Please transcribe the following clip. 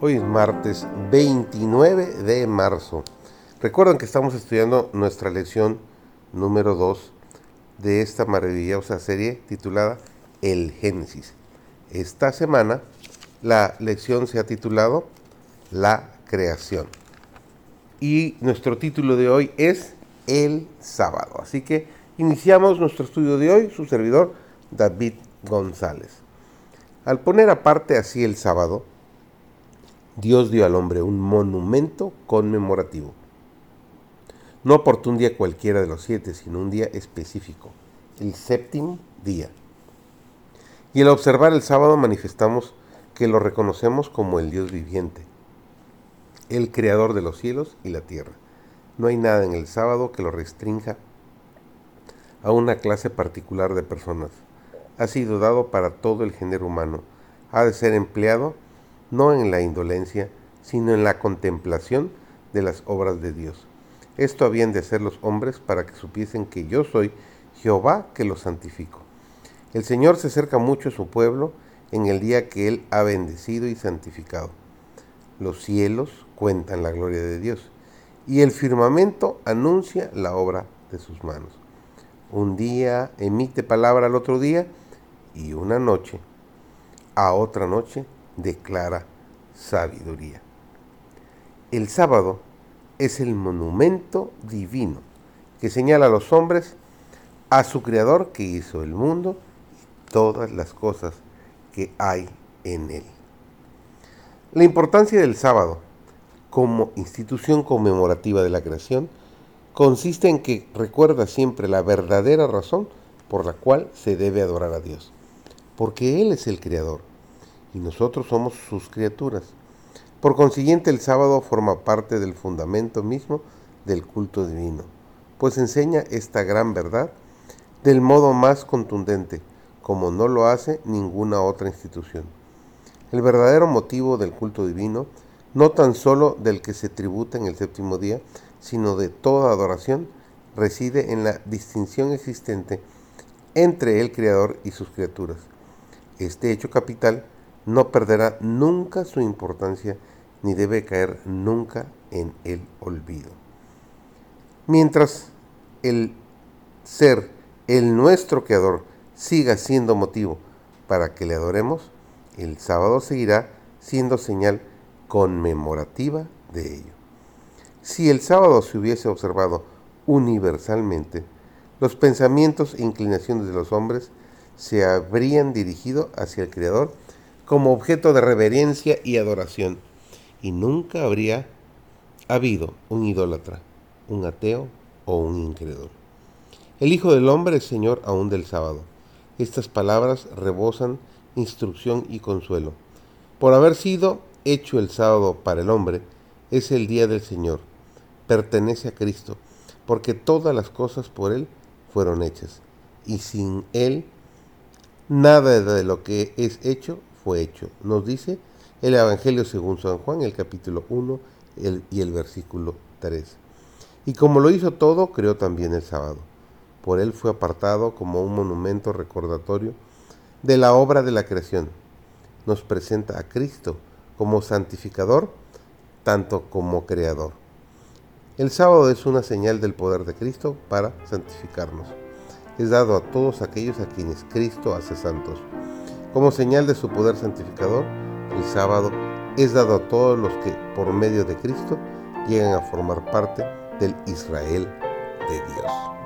Hoy es martes 29 de marzo. Recuerden que estamos estudiando nuestra lección número 2 de esta maravillosa serie titulada El Génesis. Esta semana la lección se ha titulado La creación. Y nuestro título de hoy es El sábado. Así que iniciamos nuestro estudio de hoy, su servidor David González. Al poner aparte así el sábado, Dios dio al hombre un monumento conmemorativo. No por un día cualquiera de los siete, sino un día específico, el séptimo día. Y al observar el sábado manifestamos que lo reconocemos como el Dios viviente, el creador de los cielos y la tierra. No hay nada en el sábado que lo restrinja a una clase particular de personas. Ha sido dado para todo el género humano. Ha de ser empleado no en la indolencia, sino en la contemplación de las obras de Dios. Esto habían de hacer los hombres para que supiesen que yo soy Jehová que los santifico. El Señor se acerca mucho a su pueblo en el día que Él ha bendecido y santificado. Los cielos cuentan la gloria de Dios y el firmamento anuncia la obra de sus manos. Un día emite palabra al otro día y una noche a otra noche declara sabiduría. El sábado es el monumento divino que señala a los hombres a su Creador que hizo el mundo y todas las cosas que hay en él. La importancia del sábado como institución conmemorativa de la creación consiste en que recuerda siempre la verdadera razón por la cual se debe adorar a Dios, porque Él es el Creador y nosotros somos sus criaturas. Por consiguiente, el sábado forma parte del fundamento mismo del culto divino, pues enseña esta gran verdad del modo más contundente, como no lo hace ninguna otra institución. El verdadero motivo del culto divino, no tan solo del que se tributa en el séptimo día, sino de toda adoración, reside en la distinción existente entre el Creador y sus criaturas. Este hecho capital no perderá nunca su importancia ni debe caer nunca en el olvido. Mientras el ser, el nuestro creador, siga siendo motivo para que le adoremos, el sábado seguirá siendo señal conmemorativa de ello. Si el sábado se hubiese observado universalmente, los pensamientos e inclinaciones de los hombres se habrían dirigido hacia el Creador como objeto de reverencia y adoración. Y nunca habría habido un idólatra, un ateo o un incrédulo. El Hijo del Hombre es Señor aún del sábado. Estas palabras rebosan instrucción y consuelo. Por haber sido hecho el sábado para el hombre, es el día del Señor. Pertenece a Cristo, porque todas las cosas por Él fueron hechas. Y sin Él, nada de lo que es hecho hecho. Nos dice el Evangelio según San Juan, el capítulo 1 y el versículo 3. Y como lo hizo todo, creó también el sábado. Por él fue apartado como un monumento recordatorio de la obra de la creación. Nos presenta a Cristo como santificador, tanto como creador. El sábado es una señal del poder de Cristo para santificarnos. Es dado a todos aquellos a quienes Cristo hace santos. Como señal de su poder santificador, el sábado es dado a todos los que, por medio de Cristo, llegan a formar parte del Israel de Dios.